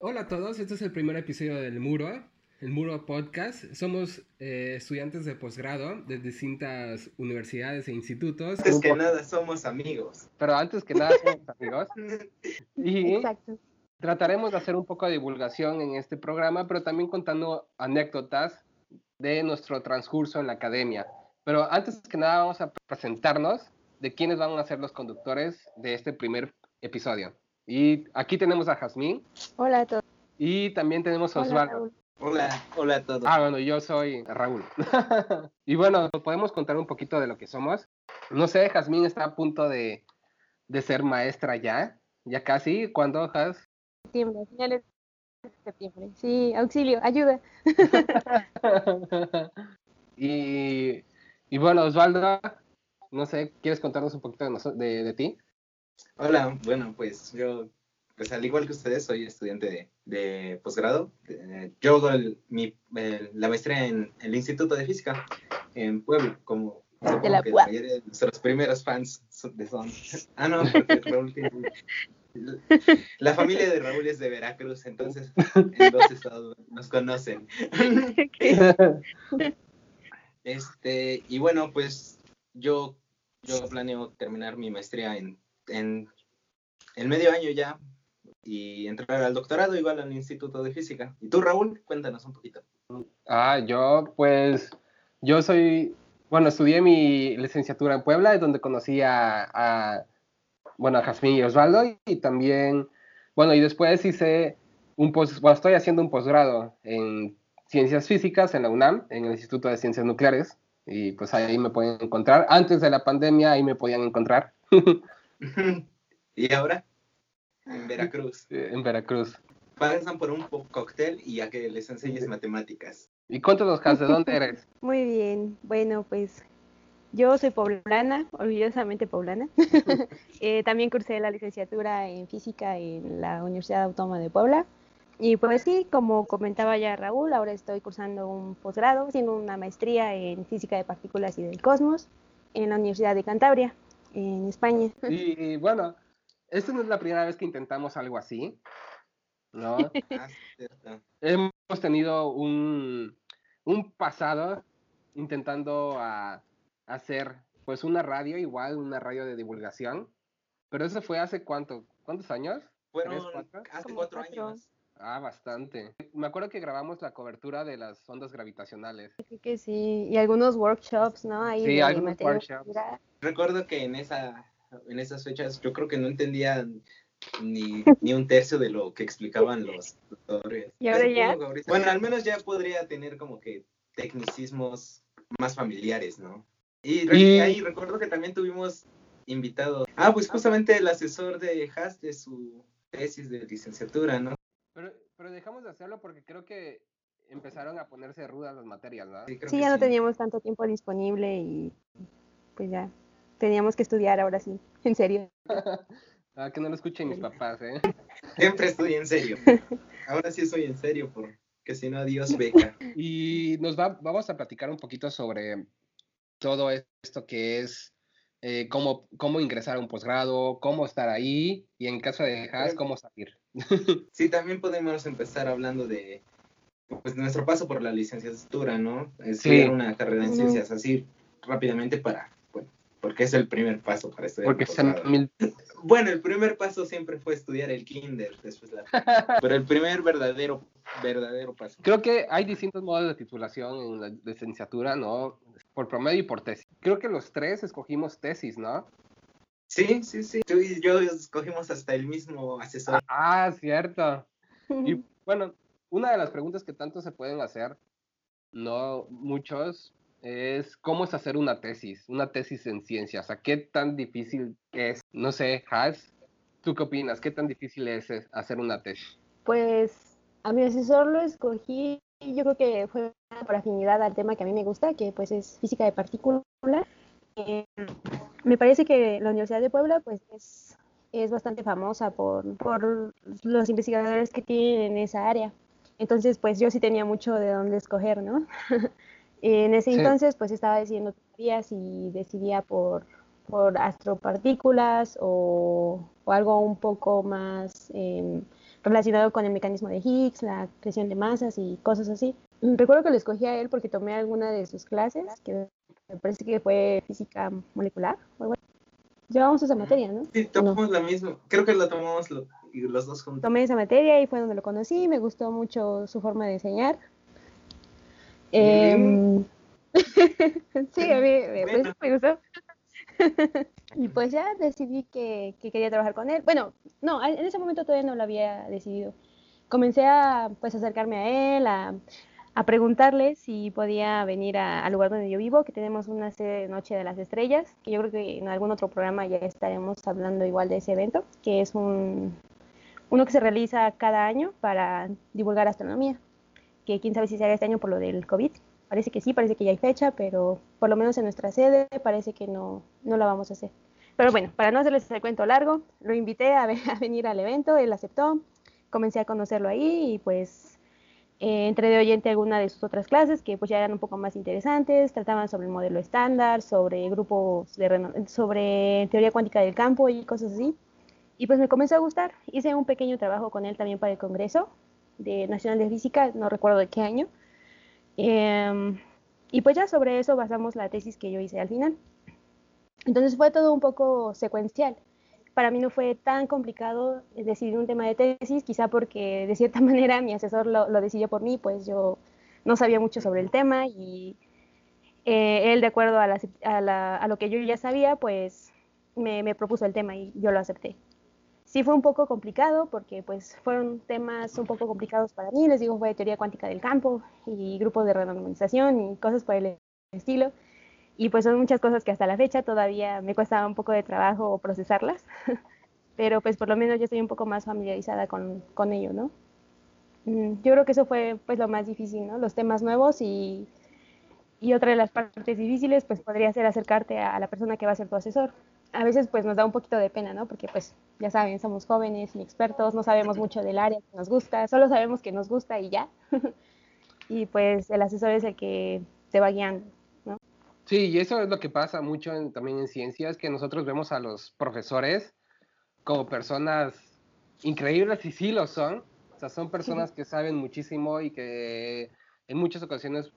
Hola a todos, este es el primer episodio del Muro, el Muro Podcast. Somos eh, estudiantes de posgrado de distintas universidades e institutos. Antes que nada somos amigos. Pero antes que nada somos amigos. Y Exacto. trataremos de hacer un poco de divulgación en este programa, pero también contando anécdotas de nuestro transcurso en la academia. Pero antes que nada vamos a presentarnos de quiénes van a ser los conductores de este primer episodio. Y aquí tenemos a Jazmín Hola a todos. y también tenemos a Osvaldo. Hola, hola a todos. Ah, bueno, yo soy Raúl. y bueno, podemos contar un poquito de lo que somos. No sé, Jazmín está a punto de, de ser maestra ya, ya casi. ¿Cuándo, Jaz? Septiembre, finales de septiembre. Sí, auxilio, ayuda. y, y bueno, Osvaldo, no sé, ¿quieres contarnos un poquito de, de, de ti? Hola, bueno, pues yo, pues al igual que ustedes, soy estudiante de, de posgrado. Eh, Yo hago el- mi, el- la maestría en el Instituto de Física en Puebla, como supongo la que de nuestros primeros fans de son. Ah, no, porque Raúl tiene- La familia de Raúl es de Veracruz, entonces en dos estados nos conocen. Este, y bueno, pues yo, yo planeo terminar mi maestría en, en el medio año ya y entrar al doctorado igual al Instituto de Física. ¿Y tú, Raúl? Cuéntanos un poquito. Ah, yo pues, yo soy, bueno, estudié mi licenciatura en Puebla, es donde conocí a, bueno, a Jazmín y Osvaldo, y, y también, bueno, y después hice un post, bueno, estoy haciendo un posgrado en Ciencias Físicas en la UNAM, en el Instituto de Ciencias Nucleares, y pues ahí me pueden encontrar. Antes de la pandemia ahí me podían encontrar, ¿Y ahora? En Veracruz. en Veracruz. Pasan por un cóctel y a que les enseñes matemáticas. Y cuéntanos, ¿de dónde eres? Muy bien. Bueno, pues yo soy poblana, orgullosamente poblana. Eh, también cursé la licenciatura en física en la Universidad Autónoma de Puebla. Y pues sí, como comentaba ya Raúl, ahora estoy cursando un posgrado, haciendo una maestría en física de partículas y del cosmos en la Universidad de Cantabria, en España. Y, y, bueno, esta no es la primera vez que intentamos algo así, ¿no? Ah, hemos tenido un, un pasado intentando a- hacer pues una radio igual, una radio de divulgación, pero eso fue hace cuánto, ¿cuántos años? Fueron ¿Tres, cuatro? hace cuatro. años. Ah, bastante. Me acuerdo que grabamos la cobertura de las ondas gravitacionales. Creo que sí, y algunos workshops, ¿no? Ahí Sí, algunos workshops. Recuerdo que en esa en esas fechas yo creo que no entendía ni, ni un tercio de lo que explicaban los tutores. ¿Y ahora ya? Bueno, al menos ya podría tener como que tecnicismos más familiares, ¿no? Y, ahí recuerdo que también tuvimos invitados. Ah, pues justamente el asesor de Haas de su tesis de licenciatura, ¿no? Pero, pero dejamos de hacerlo porque creo que empezaron a ponerse rudas las materias, ¿no? creo Sí, ya no teníamos tanto tiempo disponible y pues ya teníamos que estudiar ahora sí, en serio. Ah, que no lo escuchen mis papás, ¿eh? Siempre estoy en serio. Ahora sí estoy en serio porque si no, Dios beca. Y nos va, vamos a platicar un poquito sobre todo esto que es eh, cómo, cómo ingresar a un posgrado, cómo estar ahí y en caso de Haas, cómo salir. Sí, también podemos empezar hablando de pues, nuestro paso por la licenciatura, ¿no? Estudiar Sí. una carrera en ciencias así rápidamente para, bueno, porque es el primer paso para estudiar. Porque mil- Bueno, el primer paso siempre fue estudiar el kinder, después la... Pero el primer verdadero, verdadero paso. Creo que hay distintos modos de titulación en la licenciatura, ¿no? Por promedio y por tesis. Creo que los tres escogimos tesis, ¿no? Sí, sí, sí. Tú y yo escogimos hasta el mismo asesor. Ah, cierto. Y bueno, una de las preguntas que tanto se pueden hacer, no muchos, es cómo es hacer una tesis, una tesis en ciencias. O sea, qué tan difícil es, no sé, Has, ¿tú qué opinas? ¿Qué tan difícil es es hacer una tesis? Pues a mi asesor lo escogí, yo creo que fue por afinidad al tema que a mí me gusta, que pues es física de partículas. Eh, me parece que la Universidad de Puebla pues es, es bastante famosa por, por los investigadores que tienen en esa área. Entonces pues yo sí tenía mucho de dónde escoger, ¿no? en ese Sí. entonces pues estaba decidiendo todavía si decidía por, por astropartículas o, o algo un poco más em, relacionado con el mecanismo de Higgs, la creación de masas y cosas así. Recuerdo que lo escogí a él porque tomé alguna de sus clases, que me parece que fue física molecular o algo Llevamos esa materia, ¿no? Sí, tomamos la misma. Creo que la tomamos los dos juntos. Tomé esa materia y fue donde lo conocí. Me gustó mucho su forma de enseñar. Em, sí, a mí me, me gustó. y pues ya decidí que, que, quería trabajar con él. Bueno, no, en ese momento todavía no lo había decidido. Comencé a pues acercarme a él, a, a preguntarle si podía venir al lugar donde yo vivo, que tenemos una sede de Noche de las Estrellas, que yo creo que en algún otro programa ya estaremos hablando igual de ese evento, que es un, uno que se realiza cada año para divulgar astronomía, que quién sabe si se haga este año por lo del COVID. Parece que sí, parece que ya hay fecha, pero por lo menos en nuestra sede parece que no, no la vamos a hacer. Pero bueno, para no hacerles el cuento largo, lo invité a, a venir al evento, él aceptó, comencé a conocerlo ahí y pues eh, entré de oyente alguna de sus otras clases que pues ya eran un poco más interesantes, trataban sobre el modelo estándar, sobre grupos de sobre teoría cuántica del campo y cosas así. Y pues me comenzó a gustar. Hice un pequeño trabajo con él también para el Congreso de Nacional de Física, no recuerdo de qué año. Em, y pues ya sobre eso basamos la tesis que yo hice al final. Entonces fue todo un poco secuencial para mí no fue tan complicado decidir un tema de tesis, quizá porque de cierta manera mi asesor lo, decidió por mí, pues yo no sabía mucho sobre el tema y eh, él, de acuerdo a, lo que yo ya sabía, pues me, propuso el tema y yo lo acepté. Sí fue un poco complicado porque pues fueron temas un poco complicados para mí, les digo, fue teoría cuántica del campo y grupos de randomización y cosas por el estilo. Y pues son muchas cosas que hasta la fecha todavía me cuesta un poco de trabajo procesarlas, pero pues por lo menos yo estoy un poco más familiarizada con, con ello, ¿no? Mm, yo creo que eso fue pues lo más difícil, ¿no? Los temas nuevos y, y otra de las partes difíciles pues podría ser acercarte a la persona que va a ser tu asesor. A veces pues nos da un poquito de pena, ¿no? Porque pues ya saben, somos jóvenes, inexpertos, no sabemos mucho del área que nos gusta, solo sabemos que nos gusta y ya. y pues el asesor es el que te va guiando. Sí, y eso es lo que pasa mucho también en ciencias, que nosotros vemos a los profesores como personas increíbles y sí lo son. O sea, son personas que saben muchísimo y que en muchas ocasiones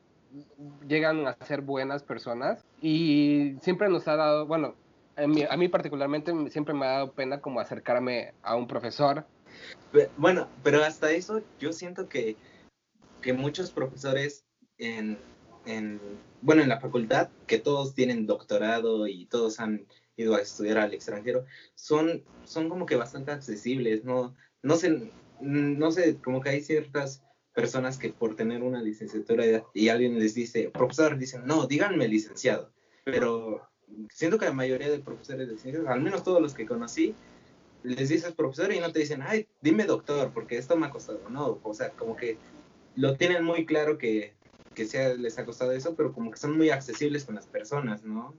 llegan a ser buenas personas. Y siempre nos ha dado, bueno, a mí, particularmente siempre me ha dado pena como acercarme a un profesor. Bueno, pero hasta eso yo siento que, que muchos profesores en, en bueno, en la facultad, que todos tienen doctorado y todos han ido a estudiar al extranjero, son, son como que bastante accesibles, ¿no? No sé, no sé, como que hay ciertas personas que por tener una licenciatura y alguien les dice, profesor, dicen, no, díganme licenciado, pero siento que la mayoría de profesores de ciencias, al menos todos los que conocí, les dices profesor y no te dicen, ay, dime doctor, porque esto me ha costado, no, o sea, como que lo tienen muy claro que que sea, les ha costado eso, pero como que son muy accesibles con las personas, ¿no?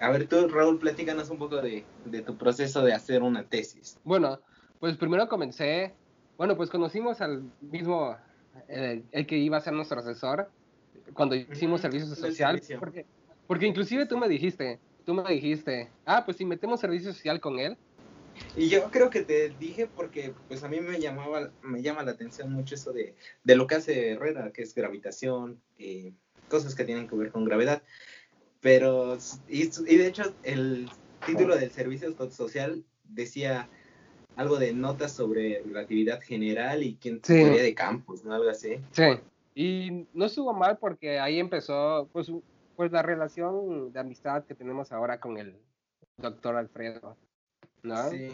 A ver, tú, Raúl, platícanos un poco de, de tu proceso de hacer una tesis. Bueno, pues primero comencé, bueno, pues conocimos al mismo, eh, el que iba a ser nuestro asesor, cuando hicimos servicio social, porque, porque inclusive tú me dijiste, tú me dijiste, ah, pues si metemos servicio social con él, y yo creo que te dije porque pues a mí me llamaba, me llama la atención mucho eso de, de lo que hace Herrera, que es gravitación, y cosas que tienen que ver con gravedad. Pero, y, y de hecho, el título del servicio social decía algo de notas sobre relatividad general y quién sí. teoría de campos, ¿no? Algo así. Sí. Y no estuvo mal porque ahí empezó, pues, pues la relación de amistad que tenemos ahora con el doctor Alfredo. ¿No? Sí.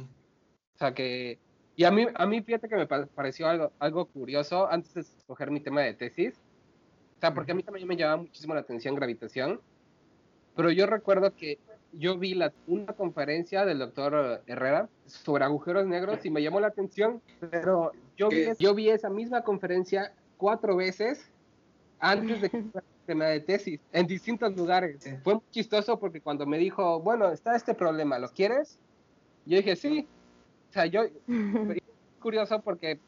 O sea que, y a mí, a mí fíjate que me pareció algo, algo curioso antes de escoger mi tema de tesis, o sea, porque a mí también me llamaba muchísimo la atención gravitación, pero yo recuerdo que yo vi la, una conferencia del doctor Herrera sobre agujeros negros y me llamó la atención, pero yo vi, yo vi esa misma conferencia cuatro veces antes de que tema de tesis en distintos lugares. Fue muy chistoso porque cuando me dijo, bueno, está este problema, ¿lo quieres? Yo dije, sí. O sea, yo, curioso porque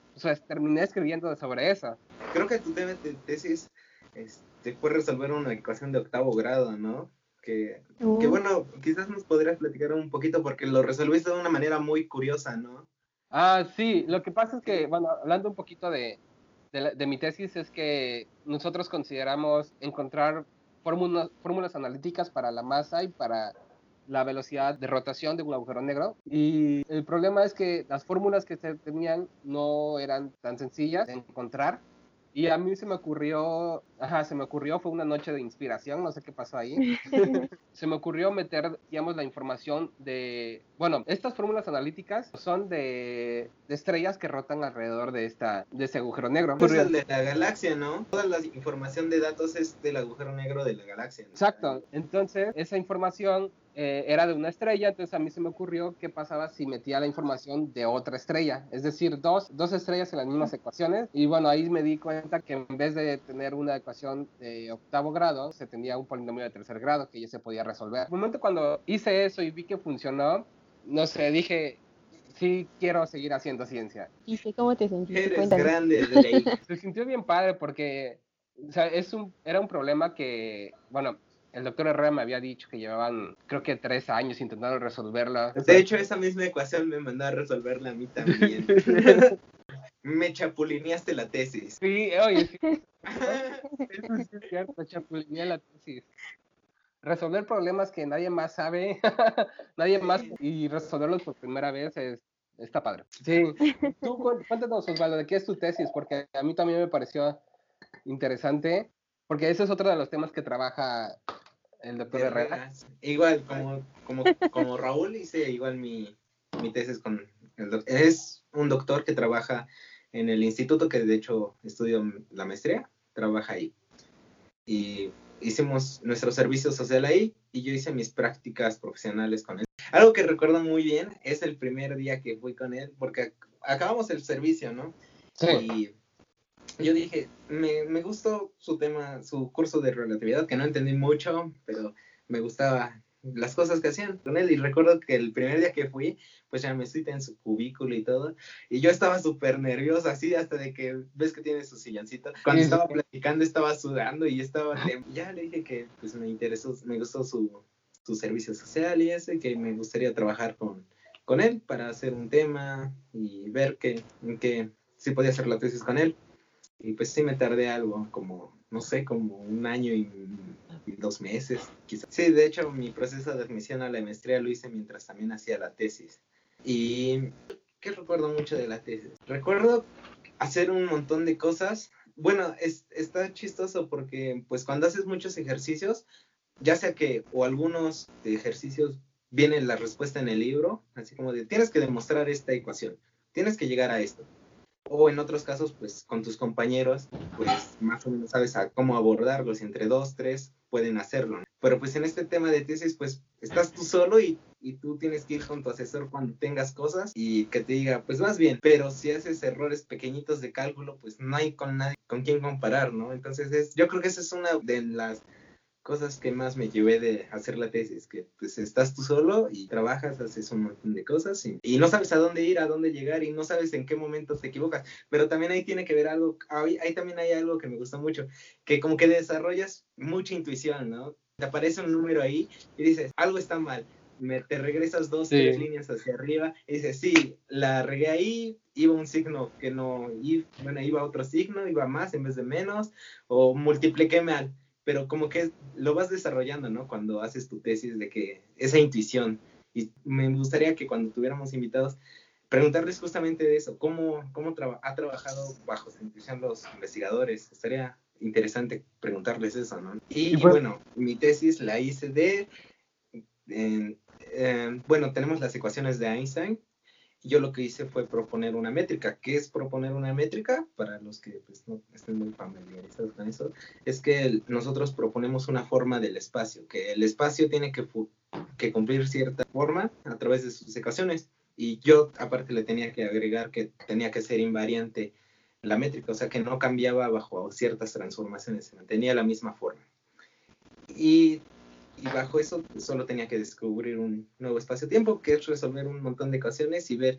terminé escribiendo sobre eso. Creo que tu tema de tesis este, fue resolver una ecuación de octavo grado, ¿no? Que, que, uh. bueno, quizás nos podrías platicar un poquito porque lo resolviste de una manera muy curiosa, ¿no? Ah, sí, lo que pasa es que, bueno, hablando un poquito de, de, mi tesis, es que nosotros consideramos encontrar fórmulas, fórmulas analíticas para la masa y para la velocidad de rotación de un agujero negro. Y el problema es que las fórmulas que se tenían no eran tan sencillas de encontrar y a mí se me ocurrió, ajá, se me ocurrió, fue una noche de inspiración, no sé qué pasó ahí. se me ocurrió meter, digamos, la información de, bueno, estas fórmulas analíticas son de, estrellas que rotan alrededor de esta, de ese agujero negro. Es el de la galaxia, ¿no? Toda la información de datos es del agujero negro de la galaxia. Exacto. Entonces, esa información eh, era de una estrella, entonces a mí se me ocurrió qué pasaba si metía la información de otra estrella, es decir, dos, dos estrellas en las mismas ecuaciones. Y bueno, ahí me di cuenta que en vez de tener una ecuación de octavo grado, se tenía un polinomio de tercer grado que ya se podía resolver. En el momento cuando hice eso y vi que funcionó, no sé, dije, sí quiero seguir haciendo ciencia. ¿Y cómo te sentiste? Eres grande, Se sintió bien padre porque o sea, es un, era un problema que, bueno, el doctor Herrera me había dicho que llevaban, creo que tres años intentando resolverla. De hecho, esa misma ecuación me mandó a resolverla a mí también. me chapulineaste la tesis. Sí, oye, sí. Eso sí es cierto, chapulineé la tesis. Resolver problemas que nadie más sabe, nadie más, y resolverlos por primera vez es, está padre. Sí. Tú cuéntanos, Osvaldo, ¿de qué es tu tesis? Porque a mí también me pareció interesante, porque ese es otro de los temas que trabaja el doctor Herrera. Igual, como, como, como Raúl hice igual mi, mi tesis con el doctor. Es un doctor que trabaja en el instituto que de hecho estudio la maestría, trabaja ahí. Y hicimos nuestro servicio social ahí y yo hice mis prácticas profesionales con él. Algo que recuerdo muy bien es el primer día que fui con él, porque acabamos el servicio, ¿no? Sí. Y yo dije, me, me gustó su tema, su curso de relatividad, que no entendí mucho, pero me gustaba las cosas que hacían con él. Y recuerdo que el primer día que fui, pues ya me cité en su cubículo y todo. Y yo estaba súper nerviosa, así hasta de que ves que tiene su silloncito. Cuando estaba platicando, estaba sudando y estaba. Ya le dije que pues me interesó, me gustó su, su servicio social y ese, que me gustaría trabajar con, con él para hacer un tema y ver que, que si podía hacer la tesis con él. Y pues sí me tardé algo, como, no sé, como un año y, dos meses, quizás. Sí, de hecho, mi proceso de admisión a la maestría lo hice mientras también hacía la tesis. Y, ¿qué recuerdo mucho de la tesis? Recuerdo hacer un montón de cosas. Bueno, es, está chistoso porque, pues, cuando haces muchos ejercicios, ya sea que, o algunos ejercicios, viene la respuesta en el libro, así como de, tienes que demostrar esta ecuación, tienes que llegar a esto o en otros casos, pues con tus compañeros, pues más o menos sabes a cómo abordarlos, entre dos, tres pueden hacerlo. Pero pues en este tema de tesis, pues estás tú solo y, y, tú tienes que ir con tu asesor cuando tengas cosas y que te diga, pues más bien, pero si haces errores pequeñitos de cálculo, pues no hay con nadie con quien comparar, ¿no? Entonces es, yo creo que esa es una de las cosas que más me llevé de hacer la tesis, que pues estás tú solo y trabajas, haces un montón de cosas y, no sabes a dónde ir, a dónde llegar y no sabes en qué momento te equivocas, pero también ahí tiene que ver algo, ahí, también hay algo que me gusta mucho, que como que desarrollas mucha intuición, ¿no? Te aparece un número ahí y dices, algo está mal, me, te regresas dos, tres líneas hacia arriba y dices, sí, la regué ahí, iba un signo que no, iba, bueno, iba otro signo, iba más en vez de menos, o multipliqué mal pero como que lo vas desarrollando, ¿no? Cuando haces tu tesis de que esa intuición. Y me gustaría que cuando tuviéramos invitados, preguntarles justamente de eso, cómo, cómo ha trabajado bajo su intuición los investigadores. Estaría interesante preguntarles eso, ¿no? Y, bueno, mi tesis la hice de, bueno, tenemos las ecuaciones de Einstein, yo lo que hice fue proponer una métrica. ¿Qué es proponer una métrica? Para los que pues, no estén muy familiarizados con eso, es que nosotros proponemos una forma del espacio, que el espacio tiene que, cumplir cierta forma a través de sus ecuaciones. Y yo aparte le tenía que agregar que tenía que ser invariante la métrica, o sea que no cambiaba bajo ciertas transformaciones, se mantenía la misma forma. Y y bajo eso solo tenía que descubrir un nuevo espacio-tiempo, que es resolver un montón de ecuaciones y ver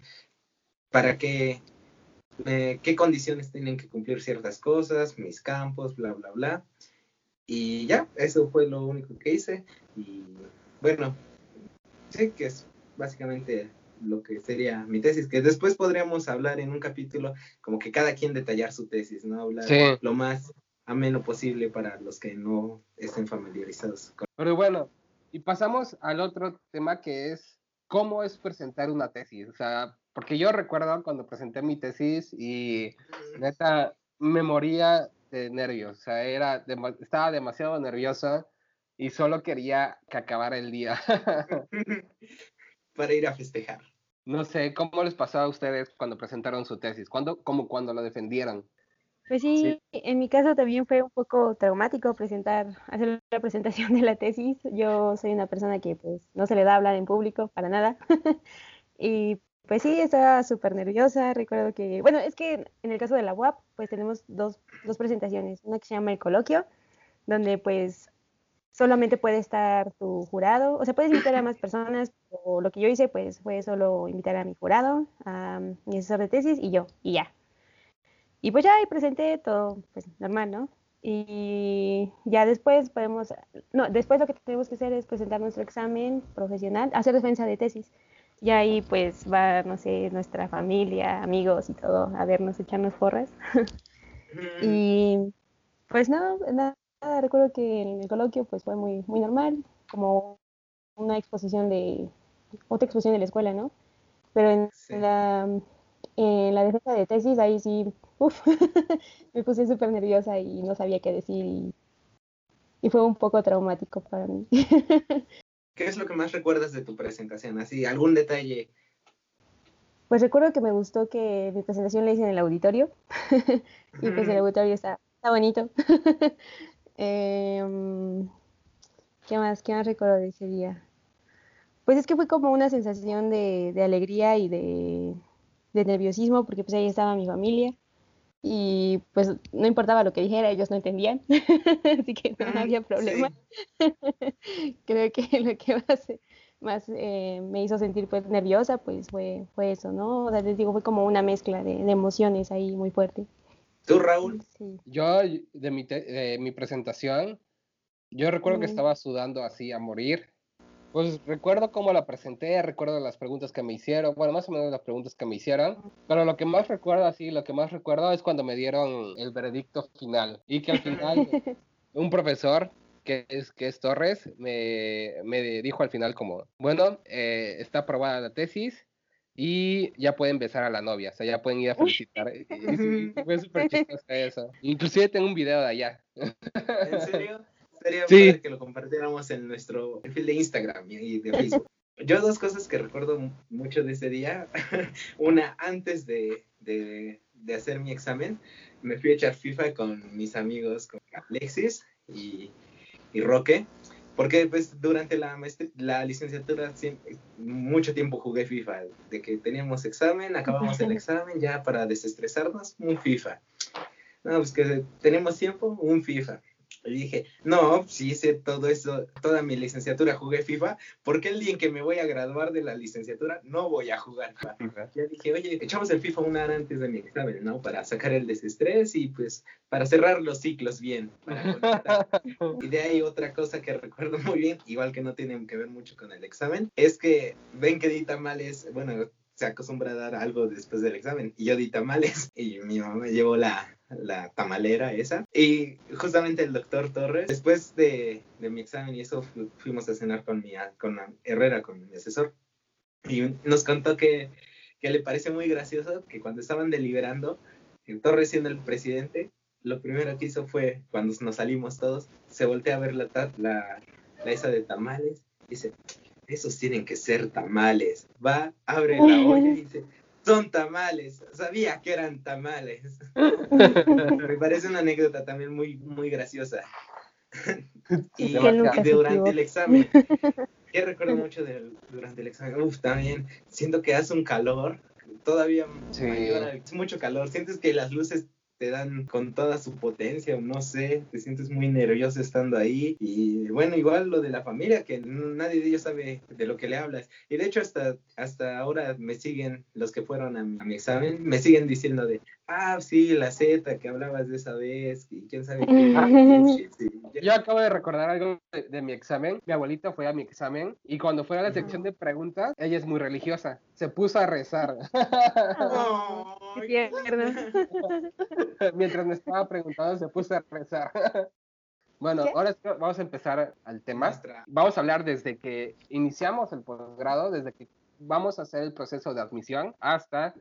para qué, eh, qué condiciones tienen que cumplir ciertas cosas, mis campos, bla, bla, bla. Y ya, eso fue lo único que hice. Y bueno, sí que es básicamente lo que sería mi tesis, que después podríamos hablar en un capítulo como que cada quien detallar su tesis, ¿no? Hablar lo más ameno posible para los que no estén familiarizados con. Pero bueno, y pasamos al otro tema que es cómo es presentar una tesis, o sea, porque yo recuerdo cuando presenté mi tesis y neta me moría de nervios, o sea, era estaba demasiado nerviosa y solo quería que acabara el día. Para ir a festejar. No sé, ¿cómo les pasó a ustedes cuando presentaron su tesis? ¿Cuándo, ¿Cómo cuando lo defendieron? Pues sí, en mi caso también fue un poco traumático presentar, hacer la presentación de la tesis. Yo soy una persona que pues no se le da hablar en público para nada. y pues sí, estaba súper nerviosa. Recuerdo que, bueno, es que en el caso de la UAP, pues tenemos dos, dos presentaciones. Una que se llama el coloquio, donde pues solamente puede estar tu jurado, o sea, puedes invitar a más personas, o lo que yo hice, pues fue solo invitar a mi jurado, a mi asesor de tesis y yo, y ya. Y pues ya ahí presenté todo, pues normal, ¿no? Y ya después podemos, no, después lo que tenemos que hacer es presentar nuestro examen profesional, hacer defensa de tesis. Y ahí pues va, no sé, nuestra familia, amigos y todo a vernos, echarnos forras. y pues no, nada, recuerdo que en el coloquio pues fue muy, muy normal, como una exposición de, otra exposición de la escuela, ¿no? Pero en, la, en la defensa de tesis ahí sí, uff, me puse súper nerviosa y no sabía qué decir y, y fue un poco traumático para mí. ¿Qué es lo que más recuerdas de tu presentación? Así, algún detalle. Pues recuerdo que me gustó que mi presentación la hice en el auditorio y pues el auditorio está, está bonito. Em, ¿Qué más? ¿Qué más recuerdo de ese día? Pues es que fue como una sensación de, alegría y de, nerviosismo, porque pues ahí estaba mi familia y pues no importaba lo que dijera, ellos no entendían, así que no había problema. Creo que lo que más, más eh, me hizo sentir pues nerviosa pues fue, fue eso, ¿no? O sea, les digo, fue como una mezcla de, de emociones ahí muy fuerte. ¿Tú, Raúl? Yo, de mi, mi presentación, yo recuerdo que estaba sudando así a morir. Pues recuerdo cómo la presenté, recuerdo las preguntas que me hicieron, bueno, más o menos las preguntas que me hicieron, pero lo que más recuerdo así, lo que más recuerdo es cuando me dieron el veredicto final y que al final un profesor que es, que es Torres me, me dijo al final como, bueno, eh, está aprobada la tesis, y ya pueden besar a la novia, o sea, ya pueden ir a felicitar. Y, fue súper chistoso eso. Inclusive tengo un video de allá. ¿En serio? Sería sí. que lo compartiéramos en nuestro perfil de Instagram y de Facebook. Yo dos cosas que recuerdo mucho de ese día. Una, antes de, de, de, hacer mi examen, me fui a echar FIFA con mis amigos, con Alexis y, y Roque. Porque pues durante la, la licenciatura mucho tiempo jugué FIFA, de que teníamos examen, acabamos el examen ya para desestresarnos, un FIFA. No, pues que tenemos tiempo, un FIFA. Y dije, no, si hice todo eso, toda mi licenciatura jugué FIFA, ¿por qué el día en que me voy a graduar de la licenciatura no voy a jugar FIFA? Ya dije, oye, echamos el FIFA una hora antes de mi examen, ¿no? Para sacar el desestrés y pues para cerrar los ciclos bien. y de ahí otra cosa que recuerdo muy bien, igual que no tiene que ver mucho con el examen, es que ven que di tamales, bueno, se acostumbra a dar algo después del examen y yo di tamales y mi mamá me llevó la, la tamalera esa. Y justamente el doctor Torres, después de, de mi examen y eso, fuimos a cenar con mi con Herrera, con mi asesor. Y nos contó que, que le parece muy gracioso que cuando estaban deliberando, Torres siendo el presidente, lo primero que hizo fue, cuando nos salimos todos, se voltea a ver la, la, la esa de tamales y dice, esos tienen que ser tamales. Va, abre la olla y dice, son tamales. Sabía que eran tamales. Me parece una anécdota también muy, muy graciosa. y, durante el examen, ¿qué recuerdo mucho de, durante el examen? Uf, también siento que hace un calor todavía mayor, es mucho calor. Sientes que las luces te dan con toda su potencia, no sé, te sientes muy nervioso estando ahí. Y bueno, igual lo de la familia, que nadie de ellos sabe de lo que le hablas. Y de hecho, hasta, hasta ahora me siguen, los que fueron a mi, examen, me siguen diciendo de, Ah, sí, la Z que hablabas de esa vez, y quién sabe qué. Yo acabo de recordar algo de, mi examen. Mi abuelita fue a mi examen y cuando fue a la sección de preguntas, ella es muy religiosa. Se puso a rezar. Mientras me estaba preguntando, se puso a rezar. Bueno, ahora vamos a empezar al tema. Vamos a hablar desde que iniciamos el posgrado, desde que vamos a hacer el proceso de admisión hasta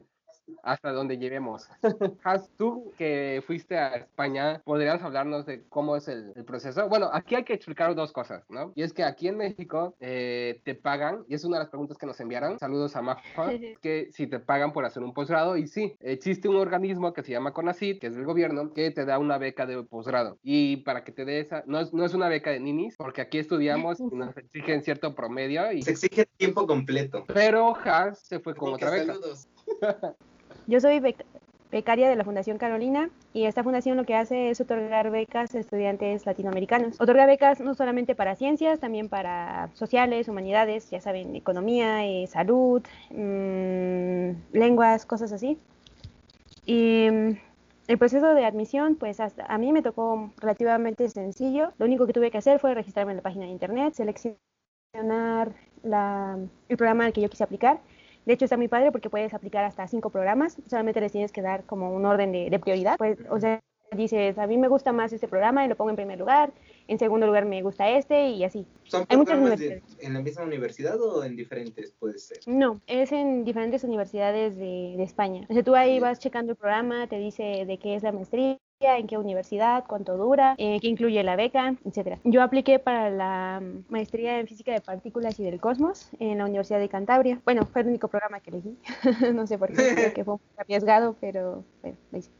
hasta donde lleguemos. Has, tú que fuiste a España, ¿podrías hablarnos de cómo es el, proceso? Bueno, aquí hay que explicar dos cosas, ¿no? Y es que aquí en México eh, te pagan, y es una de las preguntas que nos enviaron, saludos a Mafa, que si te pagan por hacer un posgrado, y sí, existe un organismo que se llama CONACYT, que es del gobierno, que te da una beca de posgrado. Y para que te dé esa, no es, no es una beca de ninis, porque aquí estudiamos y nos exigen cierto promedio. Y... Se exige tiempo completo. Pero Has se fue con otra beca. Saludos. Yo soy becaria de la Fundación Carolina y esta fundación lo que hace es otorgar becas a estudiantes latinoamericanos. Otorga becas no solamente para ciencias, también para sociales, humanidades, ya saben, economía, eh, salud, mm, lenguas, cosas así. Y mm, el proceso de admisión, pues hasta a mí me tocó relativamente sencillo. Lo único que tuve que hacer fue registrarme en la página de internet, seleccionar el programa al que yo quise aplicar de hecho, está muy padre porque puedes aplicar hasta cinco programas, solamente les tienes que dar como un orden de, prioridad. Pues, o sea, dices, a mí me gusta más este programa y lo pongo en primer lugar, en segundo lugar me gusta este y así. ¿Son Hay programas en la misma universidad o en diferentes, puede ser? No, es en diferentes universidades de, de España. O sea, tú ahí vas checando el programa, te dice de qué es la maestría, en qué universidad, cuánto dura, eh, qué incluye la beca, etcétera. Yo apliqué para la maestría en física de partículas y del cosmos en la Universidad de Cantabria. Bueno, fue el único programa que elegí. no sé por qué, creo que fue un arriesgado, pero bueno, lo hice.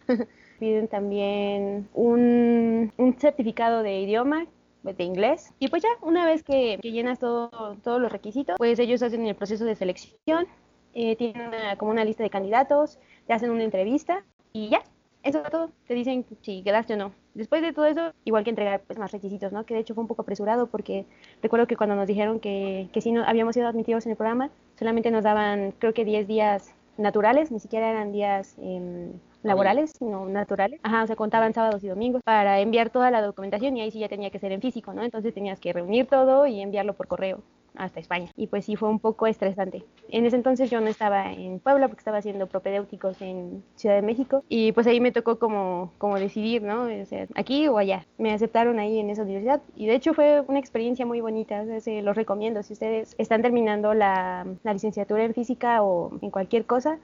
Piden también un, un certificado de idioma de inglés. Y pues ya, una vez que, que llenas todo, todos los requisitos, pues ellos hacen el proceso de selección, eh, tienen como una lista de candidatos, te hacen una entrevista y ya, eso es todo, te dicen si quedaste o no. Después de todo eso, igual que entregar pues, más requisitos, ¿no? Que de hecho fue un poco apresurado porque recuerdo que cuando nos dijeron que, que sí no, habíamos sido admitidos en el programa, solamente nos daban creo que 10 días naturales, ni siquiera eran días em, laborales, sino naturales. Ajá, o sea, contaban sábados y domingos para enviar toda la documentación y ahí sí ya tenía que ser en físico, ¿no? Entonces tenías que reunir todo y enviarlo por correo hasta España. Y pues sí fue un poco estresante. En ese entonces yo no estaba en Puebla porque estaba haciendo propedéuticos en Ciudad de México y pues ahí me tocó como, como decidir, ¿no? O sea, aquí o allá. Me aceptaron ahí en esa universidad y de hecho fue una experiencia muy bonita, o sea, se los recomiendo. Si ustedes están terminando la, la licenciatura en física o en cualquier cosa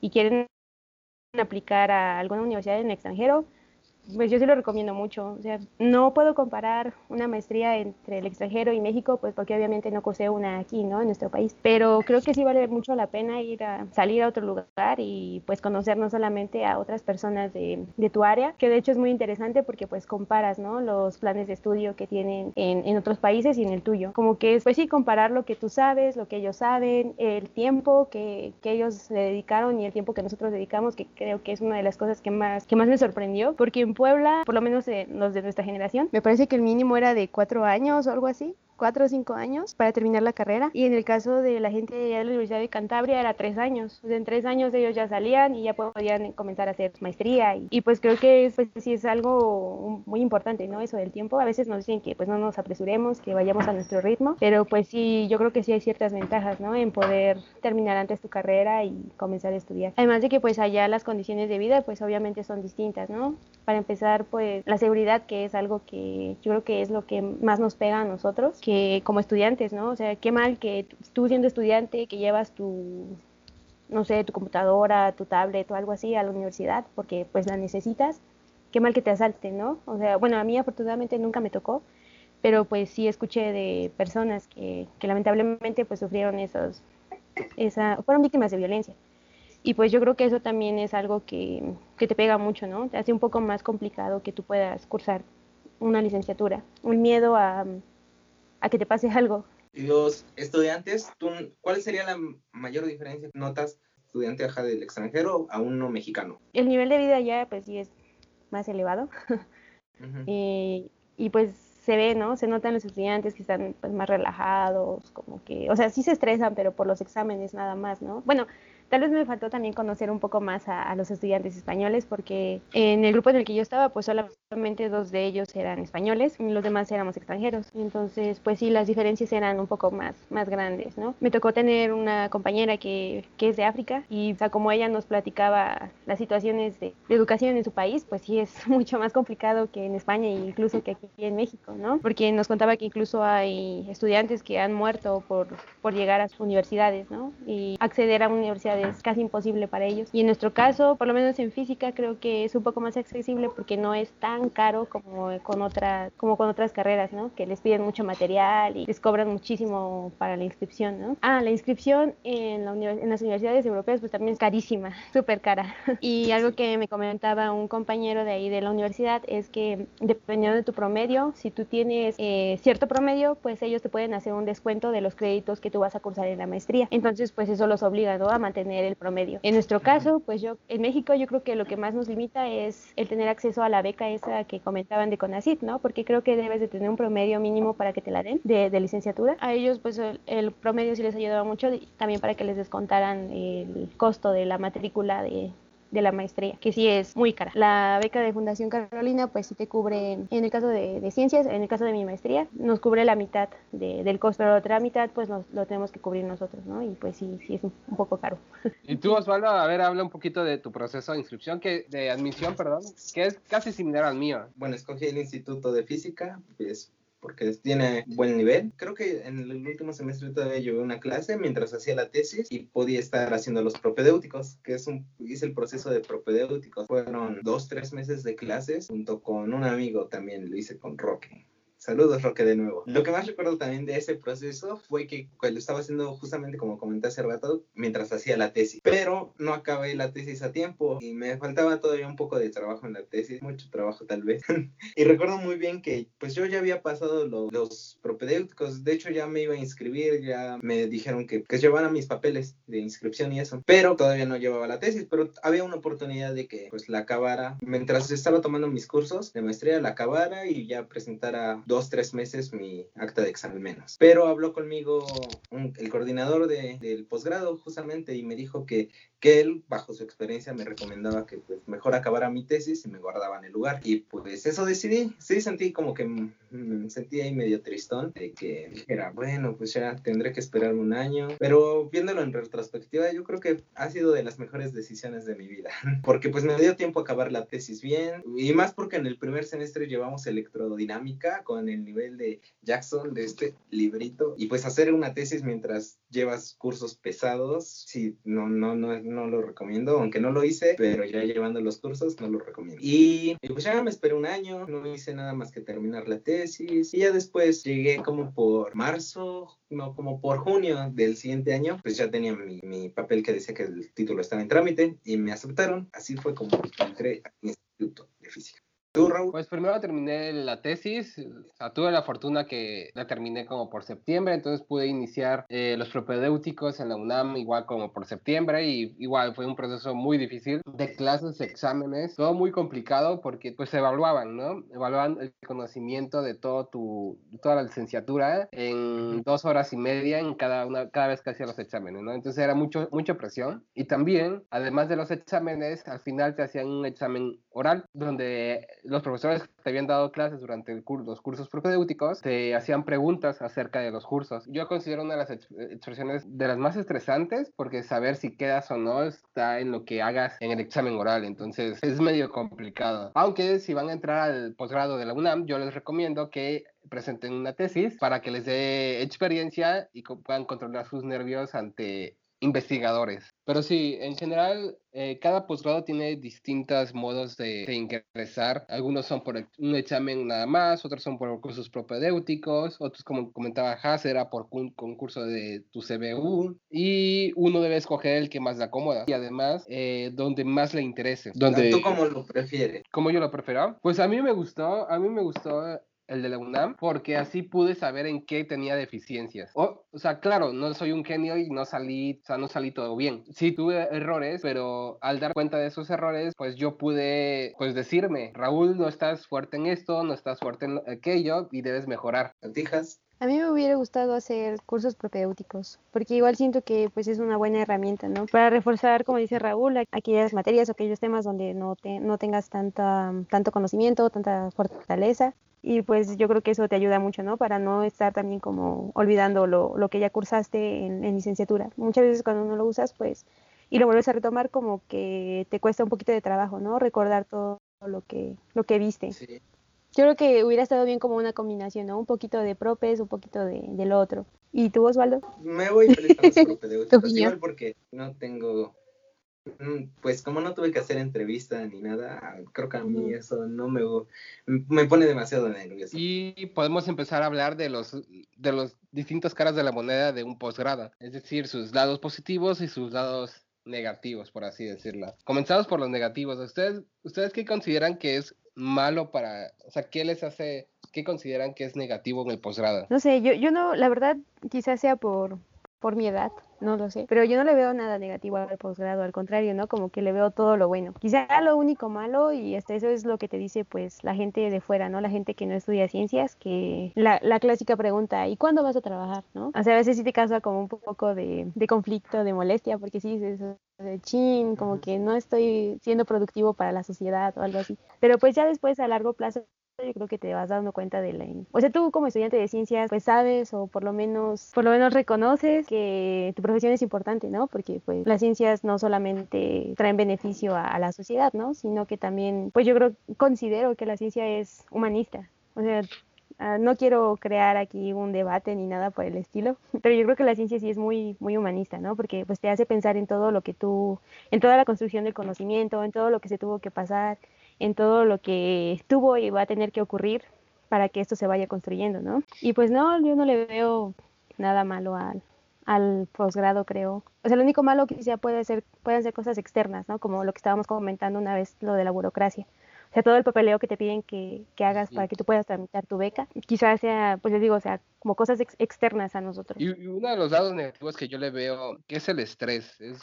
y quieren aplicar a alguna universidad en el extranjero, pues yo sí lo recomiendo mucho. O sea, no puedo comparar una maestría entre el extranjero y México, pues porque obviamente no cursé una aquí, ¿no? En nuestro país. Pero creo que sí vale mucho la pena ir a salir a otro lugar y pues conocer no solamente a otras personas de, de tu área, que de hecho es muy interesante porque pues comparas, ¿no? Los planes de estudio que tienen en, en otros países y en el tuyo. Como que es, pues sí, comparar lo que tú sabes, lo que ellos saben, el tiempo que, que ellos le dedicaron y el tiempo que nosotros dedicamos, que creo que es una de las cosas que más, que más me sorprendió, porque Puebla, por lo menos los de nuestra generación, me parece que el mínimo era de cuatro años o algo así cuatro o cinco años para terminar la carrera. Y en el caso de la gente de la Universidad de Cantabria era tres años. en tres años ellos ya salían y ya podían comenzar a hacer maestría. Y, pues creo que pues, sí es algo muy importante, ¿no? Eso del tiempo. A veces nos dicen que pues no nos apresuremos, que vayamos a nuestro ritmo, pero pues sí, yo creo que sí hay ciertas ventajas, ¿no? En poder terminar antes tu carrera y comenzar a estudiar. Además de que pues allá las condiciones de vida pues obviamente son distintas, ¿no? Para empezar pues la seguridad que es algo que yo creo que es lo que más nos pega a nosotros que como estudiantes, ¿no? O sea, qué mal que tú siendo estudiante que llevas tu, no sé, tu computadora, tu tablet o algo así a la universidad porque pues la necesitas, qué mal que te asalten, ¿no? O sea, bueno, a mí afortunadamente nunca me tocó, pero pues sí escuché de personas que, que lamentablemente pues sufrieron esos, esa, fueron víctimas de violencia. Y pues yo creo que eso también es algo que, que te pega mucho, ¿no? Te hace un poco más complicado que tú puedas cursar una licenciatura. Un miedo a, a que te pase algo. Y los estudiantes, ¿tú, ¿cuál sería la mayor diferencia que notas estudiante del extranjero a uno mexicano? El nivel de vida ya pues sí es más elevado. y, y, pues se ve, ¿no? Se notan los estudiantes que están pues, más relajados, como que, o sea, sí se estresan, pero por los exámenes nada más, ¿no? Bueno, Tal vez me faltó también conocer un poco más a, los estudiantes españoles porque en el grupo en el que yo estaba, pues solamente dos de ellos eran españoles y los demás éramos extranjeros. Entonces, pues sí, las diferencias eran un poco más, más grandes, ¿no? Me tocó tener una compañera que, que es de África y, o sea, como ella nos platicaba las situaciones de, educación en su país, pues sí es mucho más complicado que en España e incluso que aquí en México, ¿no? Porque nos contaba que incluso hay estudiantes que han muerto por, por llegar a sus universidades, ¿no? Y acceder a universidades es casi imposible para ellos. Y en nuestro caso, por lo menos en física, creo que es un poco más accesible porque no es tan caro como con, otra, como con otras carreras, ¿no? Que les piden mucho material y les cobran muchísimo para la inscripción, ¿no? Ah, la inscripción en, la en las universidades europeas pues también es carísima, súper cara. Y algo que me comentaba un compañero de ahí de la universidad es que dependiendo de tu promedio, si tú tienes eh, cierto promedio, pues ellos te pueden hacer un descuento de los créditos que tú vas a cursar en la maestría. Entonces, pues eso los obliga a mantener el promedio. En nuestro caso, pues yo, en México yo creo que lo que más nos limita es el tener acceso a la beca esa que comentaban de CONACYT, ¿no? Porque creo que debes de tener un promedio mínimo para que te la den de, de licenciatura. A ellos, pues el, el promedio sí les ayudaba mucho, también para que les descontaran el costo de la matrícula de, de la maestría, que sí es muy cara. La beca de Fundación Carolina, pues sí te cubre, en el caso de, ciencias, en el caso de mi maestría, nos cubre la mitad del costo, pero la otra mitad, pues nos, lo tenemos que cubrir nosotros, ¿no? Y pues sí, sí es un, poco caro. Y tú, Osvaldo, a ver, habla un poquito de tu proceso de inscripción, que de admisión, perdón, que es casi similar al mío. Bueno, escogí el Instituto de Física, pues porque tiene buen nivel. Creo que en el último semestre todavía llevé una clase mientras hacía la tesis y podía estar haciendo los propedéuticos, que es un, hice el proceso de propedéuticos. Fueron dos, tres meses de clases junto con un amigo también, lo hice con Roque. Saludos, Roque, de nuevo. Lo que más recuerdo también de ese proceso fue que lo estaba haciendo justamente como comenté hace rato, mientras hacía la tesis. Pero no acabé la tesis a tiempo y me faltaba todavía un poco de trabajo en la tesis, mucho trabajo tal vez. y recuerdo muy bien que pues yo ya había pasado los propedéuticos, de hecho ya me iba a inscribir, ya me dijeron que, que llevara mis papeles de inscripción y eso, pero todavía no llevaba la tesis, pero había una oportunidad de que pues la acabara mientras estaba tomando mis cursos de maestría, la acabara y ya presentara dos, tres meses mi acta de examen menos. Pero habló conmigo el coordinador del posgrado justamente y me dijo que, que él, bajo su experiencia, me recomendaba que pues mejor acabara mi tesis y me guardaba en el lugar. Y pues eso decidí. Sí sentí como que me sentí ahí medio tristón de que era bueno, pues ya tendré que esperarme un año. Pero viéndolo en retrospectiva, yo creo que ha sido de las mejores decisiones de mi vida. Porque pues me dio tiempo a acabar la tesis bien. Y más porque en el primer semestre llevamos electrodinámica con el nivel de Jackson de este librito y pues hacer una tesis mientras llevas cursos pesados, sí, no, no, no, no lo recomiendo, aunque no lo hice, pero ya llevando los cursos no lo recomiendo. Y, pues ya me esperé un año, no hice nada más que terminar la tesis y ya después llegué como por marzo, no, como por junio del siguiente año, pues ya tenía mi, mi papel que decía que el título estaba en trámite y me aceptaron, así fue como entré al Instituto de Física. Pues primero terminé la tesis, o sea, tuve la fortuna que la terminé como por septiembre, entonces pude iniciar eh, los propedéuticos en la UNAM igual como por septiembre y igual fue un proceso muy difícil de clases, exámenes, todo muy complicado porque pues se evaluaban, ¿no? Evaluaban el conocimiento de todo tu, toda la licenciatura en dos horas y media en cada, una, cada vez que hacía los exámenes, ¿no? Entonces era mucho, mucha presión y también, además de los exámenes, al final te hacían un examen oral donde los profesores que te habían dado clases durante los cursos propedéuticos te hacían preguntas acerca de los cursos. Yo considero una de las expresiones de las más estresantes porque saber si quedas o no está en lo que hagas en el examen oral, entonces es medio complicado. Aunque si van a entrar al posgrado de la UNAM, yo les recomiendo que presenten una tesis para que les dé experiencia y puedan controlar sus nervios ante investigadores. Pero sí, en general, eh, cada posgrado tiene distintos modos de, ingresar. Algunos son por un examen nada más, otros son por cursos propedéuticos, otros, como comentaba Haas, era por un concurso de tu CBU. Y uno debe escoger el que más le acomoda y además eh, donde más le interese. Donde, ¿Tú cómo lo prefieres? ¿Cómo yo lo prefiero? Pues a mí me gustó, a mí me gustó el de la UNAM, porque así pude saber en qué tenía deficiencias. O, o sea, claro, no soy un genio y no salí, o sea, no salí todo bien. Sí tuve errores, pero al dar cuenta de esos errores, pues yo pude, pues decirme, Raúl, no estás fuerte en esto, no estás fuerte en aquello y debes mejorar. ¿Antijas? A mí me hubiera gustado hacer cursos propedéuticos, porque igual siento que pues es una buena herramienta, ¿no? Para reforzar, como dice Raúl, aquellas materias o aquellos temas donde no, te, no tengas tanta, tanto conocimiento, tanta fortaleza. Y pues yo creo que eso te ayuda mucho, ¿no? Para no estar también como olvidando lo, lo que ya cursaste en, en licenciatura. Muchas veces cuando no lo usas, pues, y lo vuelves a retomar, como que te cuesta un poquito de trabajo, ¿no? Recordar todo lo que, lo que viste. Sí. Yo creo que hubiera estado bien como una combinación, ¿no? Un poquito de propes, un poquito de, del otro. ¿Y tú, Osvaldo? Me voy a los propedéuticos, igual porque no tengo, pues como no tuve que hacer entrevista ni nada, creo que a mí eso no me, me pone demasiado nervioso. Y podemos empezar a hablar de los, de los distintas caras de la moneda de un posgrado, es decir, sus lados positivos y sus lados negativos, por así decirlo. Comenzamos por los negativos. ¿Ustedes, ¿Ustedes qué consideran que es malo para, o sea, qué les hace, qué consideran que es negativo en el posgrado? No sé, yo, yo no, la verdad, quizás sea por, por mi edad, no lo sé, pero yo no le veo nada negativo al posgrado, al contrario, ¿no? Como que le veo todo lo bueno. Quizá lo único malo, y hasta eso es lo que te dice pues la gente de fuera, ¿no? La gente que no estudia ciencias, que la, la clásica pregunta, ¿y cuándo vas a trabajar, no? O sea, a veces sí te causa como un poco de, de conflicto, de molestia, porque sí dices, de chin, como que no estoy siendo productivo para la sociedad o algo así. Pero pues ya después a largo plazo yo creo que te vas dando cuenta de la o sea tú como estudiante de ciencias pues sabes o por lo menos por lo menos reconoces que tu profesión es importante no porque pues las ciencias no solamente traen beneficio a, la sociedad no sino que también pues yo creo considero que la ciencia es humanista. O sea ah, no quiero crear aquí un debate ni nada por el estilo, pero yo creo que la ciencia sí es muy, muy humanista, ¿no? Porque pues te hace pensar en todo lo que tú, en toda la construcción del conocimiento, en todo lo que se tuvo que pasar, en todo lo que estuvo y va a tener que ocurrir para que esto se vaya construyendo, ¿no? Y pues no, yo no le veo nada malo al, al posgrado, creo. O sea, lo único malo que quizá puede ser, pueden ser cosas externas, ¿no? Como lo que estábamos comentando una vez, lo de la burocracia. O sea, todo el papeleo que te piden que, que hagas para que tú puedas tramitar tu beca, quizás sea, pues les digo, o sea, como cosas externas a nosotros. Y, uno de los lados negativos que yo le veo, que es el estrés. Es,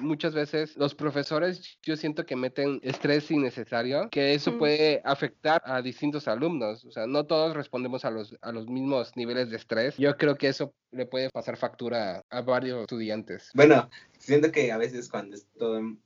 muchas veces los profesores, yo siento que meten estrés innecesario, que eso puede afectar a distintos alumnos. O sea, no todos respondemos a los, a los mismos niveles de estrés. Yo creo que eso le puede pasar factura a varios estudiantes. Bueno, siento que a veces cuando estoy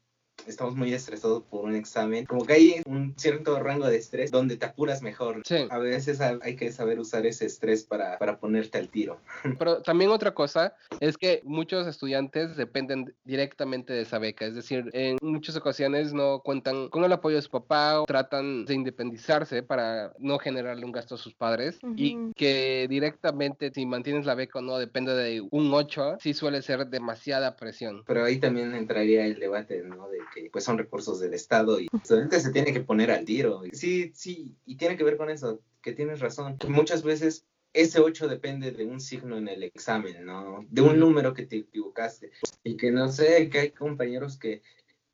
estamos muy estresados por un examen, como que hay un cierto rango de estrés donde te apuras mejor. A veces hay que saber usar ese estrés para, para ponerte al tiro. Pero también otra cosa es que muchos estudiantes dependen directamente de esa beca, es decir, en muchas ocasiones no cuentan con el apoyo de su papá o tratan de independizarse para no generarle un gasto a sus padres y que directamente si mantienes la beca o no depende de un 8, sí suele ser demasiada presión. Pero ahí también entraría el debate, ¿no? De que pues son recursos del Estado y el estudiante se tiene que poner al tiro. Sí, sí, y tiene que ver con eso, que tienes razón. Muchas veces ese 8 depende de un signo en el examen, ¿no? De un número que te equivocaste. Y que no sé, que hay compañeros que,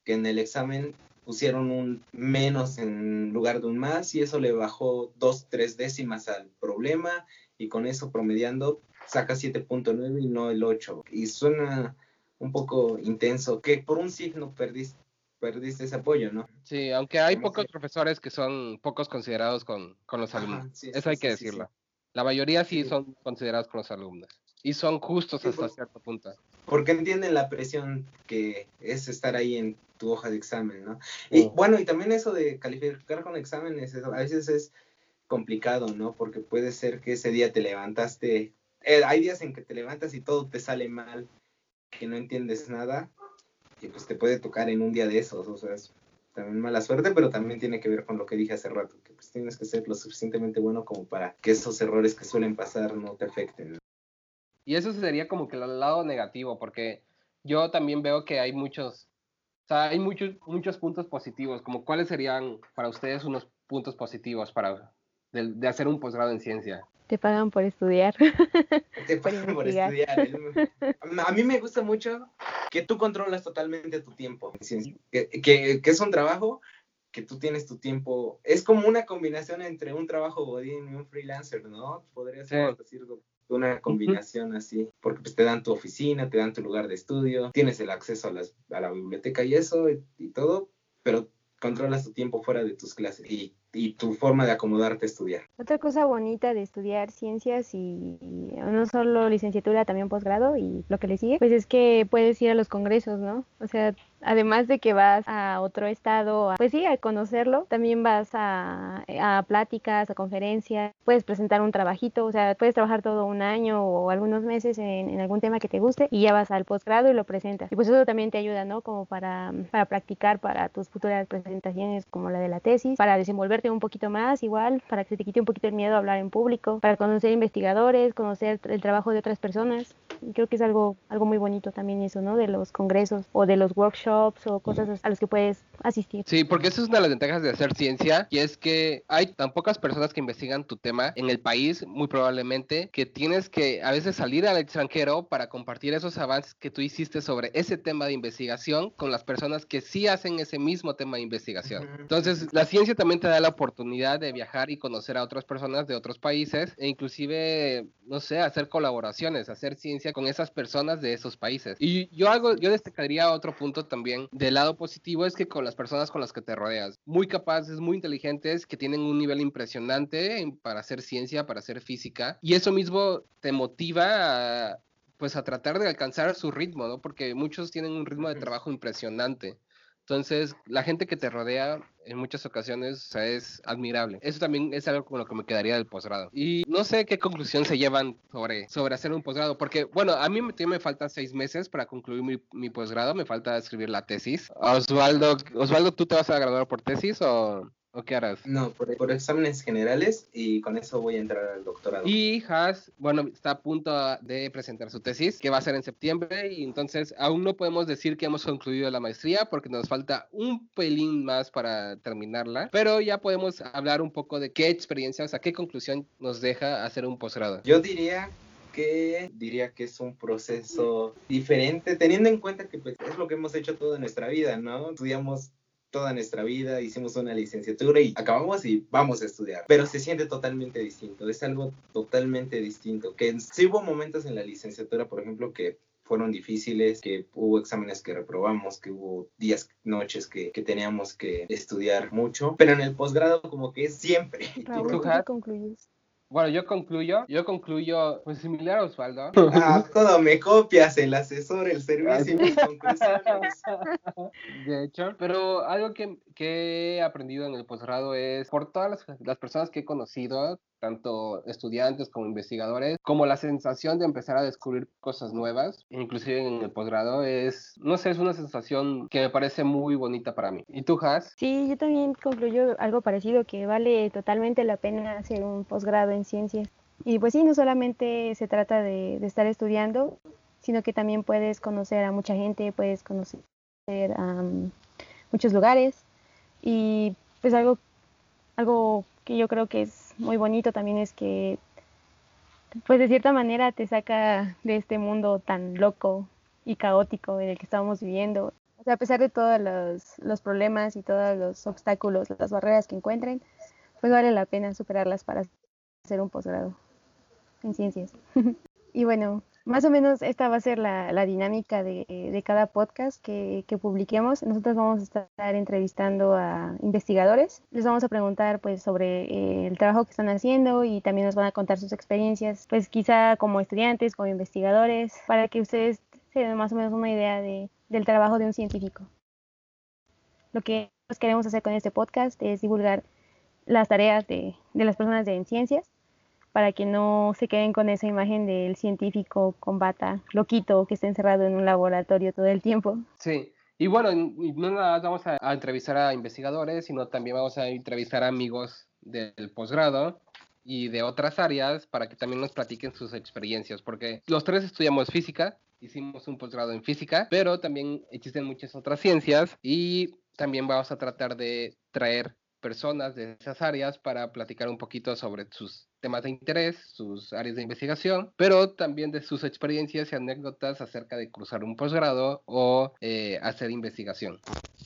que en el examen pusieron un menos en lugar de un más y eso le bajó dos, tres décimas al problema y con eso promediando saca 7.9 y no el 8. Y suena un poco intenso, que por un signo perdiste perdiste ese apoyo, ¿no? Sí, aunque hay pocos profesores que son pocos considerados con, con los alumnos. Eso hay que decirlo. La mayoría sí, son considerados con los alumnos. Y son justos hasta cierto punto. Porque entienden la presión que es estar ahí en tu hoja de examen, ¿no? Y bueno, y también eso de calificar con exámenes, a veces es complicado, ¿no? Porque puede ser que ese día te levantaste, eh, hay días en que te levantas y todo te sale mal, que no entiendes nada, pues te puede tocar en un día de esos, o sea, es también mala suerte, pero también tiene que ver con lo que dije hace rato, que pues tienes que ser lo suficientemente bueno como para que esos errores que suelen pasar no te afecten. Y eso sería como que el lado negativo, porque yo también veo que hay muchos, o sea, hay muchos, muchos puntos positivos, como cuáles serían para ustedes unos puntos positivos para de hacer un posgrado en ciencia. Te pagan por estudiar. Te pagan por, estudiar. A mí me gusta mucho que tú controlas totalmente tu tiempo. Que, que, es un trabajo que tú tienes tu tiempo. Es como una combinación entre un trabajo godín y un freelancer, ¿no? Podría ser una combinación así, porque pues te dan tu oficina, te dan tu lugar de estudio, tienes el acceso a, las, a la biblioteca y eso y todo, pero controlas tu tiempo fuera de tus clases y y tu forma de acomodarte a estudiar. Otra cosa bonita de estudiar ciencias y, no solo licenciatura, también posgrado y lo que le sigue, pues es que puedes ir a los congresos, ¿no? O sea, además de que vas a otro estado, pues sí, a conocerlo, también vas a, a, pláticas, a conferencias, puedes presentar un trabajito, o sea, puedes trabajar todo un año o algunos meses en, algún tema que te guste y ya vas al posgrado y lo presentas. Y pues eso también te ayuda, ¿no? Como para, para practicar para tus futuras presentaciones como la de la tesis, para desenvolverte un poquito más igual, para que se te quite un poquito el miedo a hablar en público, para conocer investigadores, conocer el trabajo de otras personas. Y creo que es algo, algo muy bonito también eso, ¿no? De los congresos o de los workshops o cosas a los que puedes asistir. Sí, porque eso es una de las ventajas de hacer ciencia y es que hay tan pocas personas que investigan tu tema en el país, muy probablemente, que tienes que a veces salir al extranjero para compartir esos avances que tú hiciste sobre ese tema de investigación con las personas que sí hacen ese mismo tema de investigación. Entonces, la ciencia también te da la oportunidad de viajar y conocer a otras personas de otros países e inclusive, no sé, hacer colaboraciones, hacer ciencia con esas personas de esos países. Y yo algo, yo destacaría otro punto también del lado positivo es que con las personas con las que te rodeas, muy capaces, muy inteligentes, que tienen un nivel impresionante para hacer ciencia, para hacer física, y eso mismo te motiva a, pues a tratar de alcanzar su ritmo, ¿no? Porque muchos tienen un ritmo de trabajo impresionante. Entonces, la gente que te rodea en muchas ocasiones es admirable. Eso también es algo con lo que me quedaría del posgrado. Y no sé qué conclusión se llevan sobre, sobre hacer un posgrado, porque, bueno, a mí me, me faltan seis meses para concluir mi, mi posgrado, me falta escribir la tesis. Osvaldo, Osvaldo, ¿tú te vas a graduar por tesis o...? ¿O qué harás? No, por, exámenes generales y con eso voy a entrar al doctorado. Y Has, bueno, está a punto de presentar su tesis, que va a ser en septiembre, y entonces aún no podemos decir que hemos concluido la maestría porque nos falta un pelín más para terminarla, pero ya podemos hablar un poco de qué experiencia, o sea, qué conclusión nos deja hacer un posgrado. Yo diría que diría que es un proceso diferente, teniendo en cuenta que pues, es lo que hemos hecho toda nuestra vida, ¿no? Estudiamos toda nuestra vida, hicimos una licenciatura y acabamos y vamos a estudiar. Pero se siente totalmente distinto, es algo totalmente distinto. Que sí hubo momentos en la licenciatura, por ejemplo, que fueron difíciles, que hubo exámenes que reprobamos, que hubo días, noches que, que teníamos que estudiar mucho, pero en el posgrado como que es siempre. ¿Tú concluyes? Bueno, yo concluyo, yo concluyo, pues similar a Osvaldo. Ah, todo me copias, el asesor, el servicio, mis conclusiones. De hecho, pero algo que, que he aprendido en el posgrado es, por todas las, las personas que he conocido, tanto estudiantes como investigadores, como la sensación de empezar a descubrir cosas nuevas, inclusive en el posgrado, es, no sé, es una sensación que me parece muy bonita para mí. ¿Y tú, Has? Sí, yo también concluyo algo parecido, que vale totalmente la pena hacer un posgrado en ciencias. Y pues sí, no solamente se trata de, estar estudiando, sino que también puedes conocer a mucha gente, puedes conocer a muchos lugares y pues algo, algo que yo creo que es muy bonito también es que, pues de cierta manera te saca de este mundo tan loco y caótico en el que estamos viviendo. O sea, a pesar de todos los, los problemas y todos los obstáculos, las barreras que encuentren, pues vale la pena superarlas para hacer un posgrado en ciencias. y bueno, más o menos esta va a ser la, dinámica de, cada podcast que, publiquemos. Nosotros vamos a estar entrevistando a investigadores. Les vamos a preguntar pues sobre eh, el trabajo que están haciendo y también nos van a contar sus experiencias, pues quizá como estudiantes, como investigadores, para que ustedes se den más o menos una idea del trabajo de un científico. Lo que queremos hacer con este podcast es divulgar las tareas de, de las personas de ciencias para que no se queden con esa imagen del científico con bata, loquito, que está encerrado en un laboratorio todo el tiempo. Sí, y bueno, no nada vamos a, entrevistar a investigadores, sino también vamos a entrevistar a amigos del posgrado y de otras áreas para que también nos platiquen sus experiencias, porque los tres estudiamos física, hicimos un posgrado en física, pero también existen muchas otras ciencias y también vamos a tratar de traer personas de esas áreas para platicar un poquito sobre sus temas de interés, sus áreas de investigación, pero también de sus experiencias y anécdotas acerca de cruzar un posgrado o eh, hacer investigación.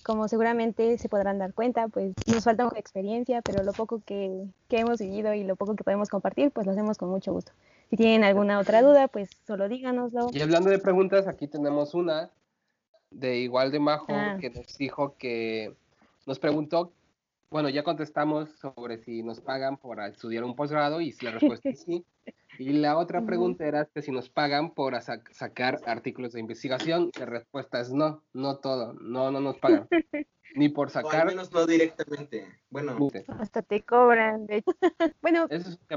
Como seguramente se podrán dar cuenta, pues nos falta mucha experiencia, pero lo poco que, que hemos vivido y lo poco que podemos compartir, pues lo hacemos con mucho gusto. Si tienen alguna otra duda, pues solo díganoslo. Y hablando de preguntas, aquí tenemos una de igual de Majo ah. que nos dijo que nos preguntó bueno, ya contestamos sobre si nos pagan por estudiar un posgrado y si la respuesta es sí. Y la otra pregunta era que si nos pagan por sacar artículos de investigación. La respuesta es no, no todo, no, no nos pagan. Ni por sacar. O al menos no directamente. Bueno, hasta te cobran, de hecho. bueno,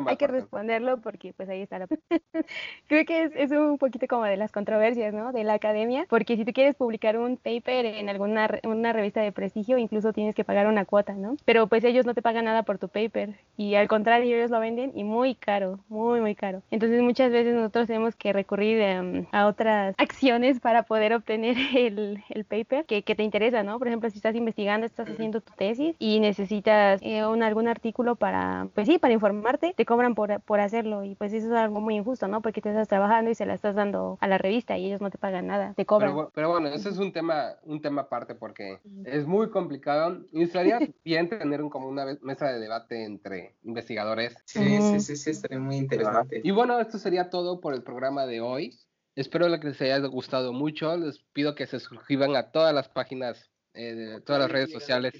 hay que responderlo porque pues ahí está la... Creo que es, es, un poquito como de las controversias, ¿no? De la academia, porque si tú quieres publicar un paper en alguna una revista de prestigio, incluso tienes que pagar una cuota, ¿no? Pero pues ellos no te pagan nada por tu paper y al contrario, ellos lo venden y muy caro, muy, muy caro. Entonces muchas veces nosotros tenemos que recurrir em, a otras acciones para poder obtener el, el paper que, que te interesa, ¿no? Por ejemplo, si estás investigando, estás haciendo tu tesis y necesitas eh, un, algún artículo para, pues sí, para informarte, te cobran por, por hacerlo y pues eso es algo muy injusto, ¿no? Porque te estás trabajando y se la estás dando a la revista y ellos no te pagan nada, te cobran. Pero, bueno, ese es un tema, un tema aparte porque es muy complicado y estaría bien tener un, como una mesa de debate entre investigadores. Sí, sí, sí, sí, estaría muy interesante. Y bueno, esto sería todo por el programa de hoy. Espero que les haya gustado mucho. Les pido que se suscriban a todas las páginas eh, de todas las redes sociales.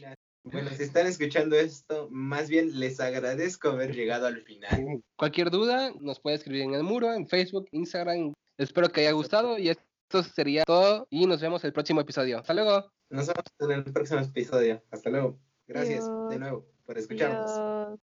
Bueno, si están escuchando esto, más bien les agradezco haber llegado al final. Cualquier duda nos puede escribir en el muro, en Facebook, Instagram. Espero que haya gustado y esto sería todo y nos vemos el próximo episodio. Hasta luego. Nos vemos en el próximo episodio. Hasta luego. Gracias de nuevo por escucharnos.